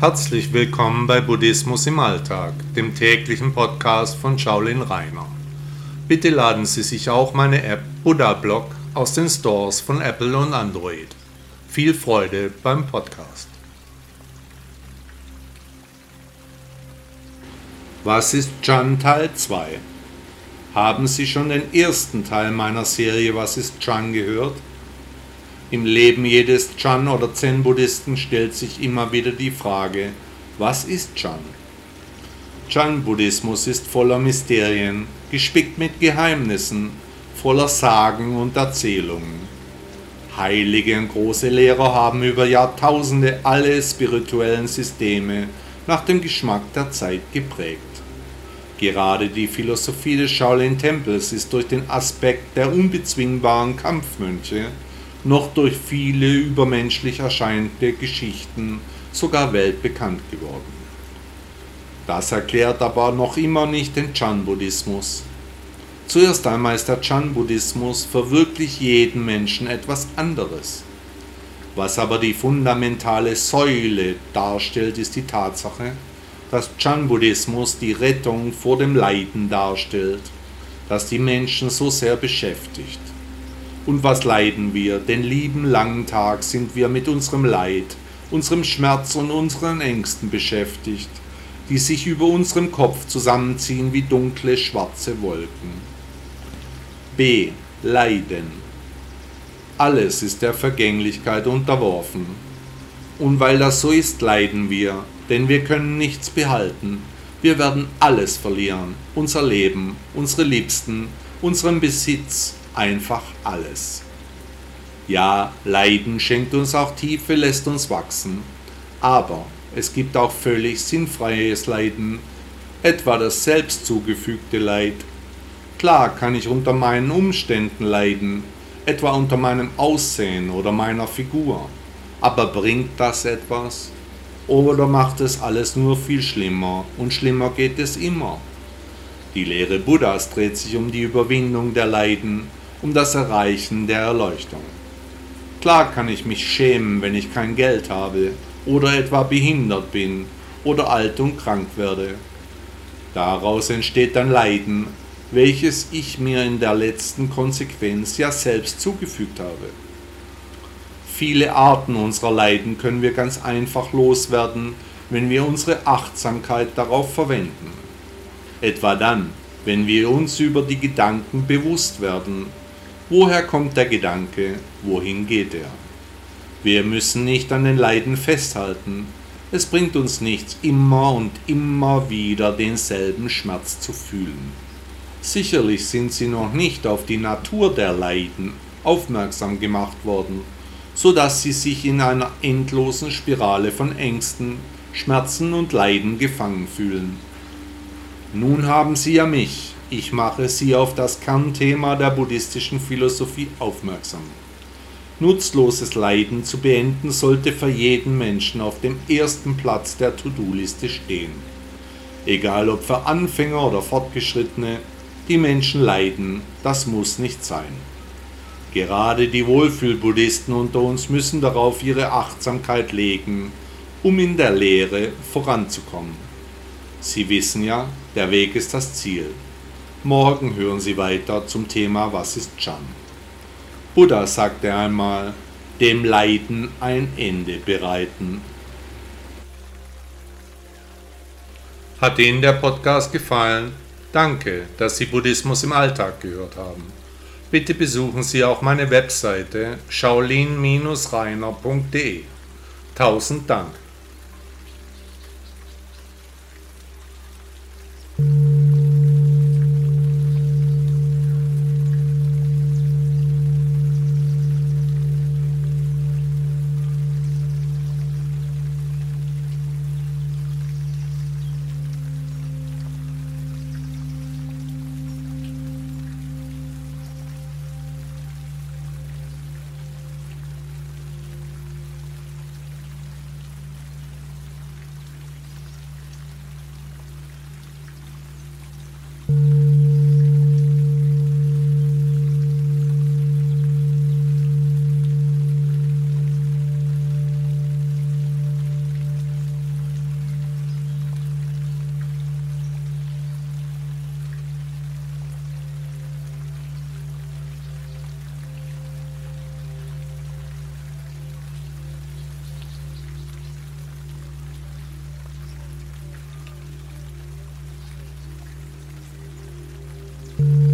Herzlich willkommen bei Buddhismus im Alltag, dem täglichen Podcast von Shaolin Rainer. Bitte laden Sie sich auch meine App Buddha Blog aus den Stores von Apple und Android. Viel Freude beim Podcast. Was ist Chan Teil 2? Haben Sie schon den ersten Teil meiner Serie Was ist Chan gehört? Im Leben jedes Chan oder Zen-Buddhisten stellt sich immer wieder die Frage, was ist Chan? Chan-Buddhismus ist voller Mysterien, gespickt mit Geheimnissen, voller Sagen und Erzählungen. Heilige und große Lehrer haben über Jahrtausende alle spirituellen Systeme nach dem Geschmack der Zeit geprägt. Gerade die Philosophie des Shaolin-Tempels ist durch den Aspekt der unbezwingbaren Kampfmönche noch durch viele übermenschlich erscheinende Geschichten sogar weltbekannt geworden. Das erklärt aber noch immer nicht den Chan-Buddhismus. Zuerst einmal ist der Chan-Buddhismus für wirklich jeden Menschen etwas anderes. Was aber die fundamentale Säule darstellt, ist die Tatsache, dass Chan-Buddhismus die Rettung vor dem Leiden darstellt, das die Menschen so sehr beschäftigt. Und was leiden wir? Den lieben langen Tag sind wir mit unserem Leid, unserem Schmerz und unseren Ängsten beschäftigt, die sich über unserem Kopf zusammenziehen wie dunkle schwarze Wolken. B. Leiden. Alles ist der Vergänglichkeit unterworfen. Und weil das so ist, leiden wir, denn wir können nichts behalten. Wir werden alles verlieren, unser Leben, unsere Liebsten, unseren Besitz, einfach alles. Ja, Leiden schenkt uns auch Tiefe, lässt uns wachsen. Aber es gibt auch völlig sinnfreies Leiden, etwa das selbst zugefügte Leid. Klar kann ich unter meinen Umständen leiden, etwa unter meinem Aussehen oder meiner Figur. Aber bringt das etwas? Oder macht es alles nur viel schlimmer und schlimmer geht es immer? Die Lehre Buddhas dreht sich um die Überwindung der Leiden, um das Erreichen der Erleuchtung. Klar kann ich mich schämen, wenn ich kein Geld habe oder etwa behindert bin oder alt und krank werde. Daraus entsteht dann Leiden, welches ich mir in der letzten Konsequenz ja selbst zugefügt habe. Viele Arten unserer Leiden können wir ganz einfach loswerden, wenn wir unsere Achtsamkeit darauf verwenden. Etwa dann, wenn wir uns über die Gedanken bewusst werden, Woher kommt der Gedanke? Wohin geht er? Wir müssen nicht an den Leiden festhalten. Es bringt uns nichts, immer und immer wieder denselben Schmerz zu fühlen. Sicherlich sind sie noch nicht auf die Natur der Leiden aufmerksam gemacht worden, so dass sie sich in einer endlosen Spirale von Ängsten, Schmerzen und Leiden gefangen fühlen. Nun haben sie ja mich, ich mache Sie auf das Kernthema der buddhistischen Philosophie aufmerksam. Nutzloses Leiden zu beenden sollte für jeden Menschen auf dem ersten Platz der To-Do-Liste stehen. Egal ob für Anfänger oder Fortgeschrittene, die Menschen leiden, das muss nicht sein. Gerade die Wohlfühl-Buddhisten unter uns müssen darauf ihre Achtsamkeit legen, um in der Lehre voranzukommen. Sie wissen ja, der Weg ist das Ziel. Morgen hören Sie weiter zum Thema Was ist Chan? Buddha sagte einmal, dem Leiden ein Ende bereiten. Hat Ihnen der Podcast gefallen? Danke, dass Sie Buddhismus im Alltag gehört haben. Bitte besuchen Sie auch meine Webseite shaolin-reiner.de. Tausend Dank. Thank you.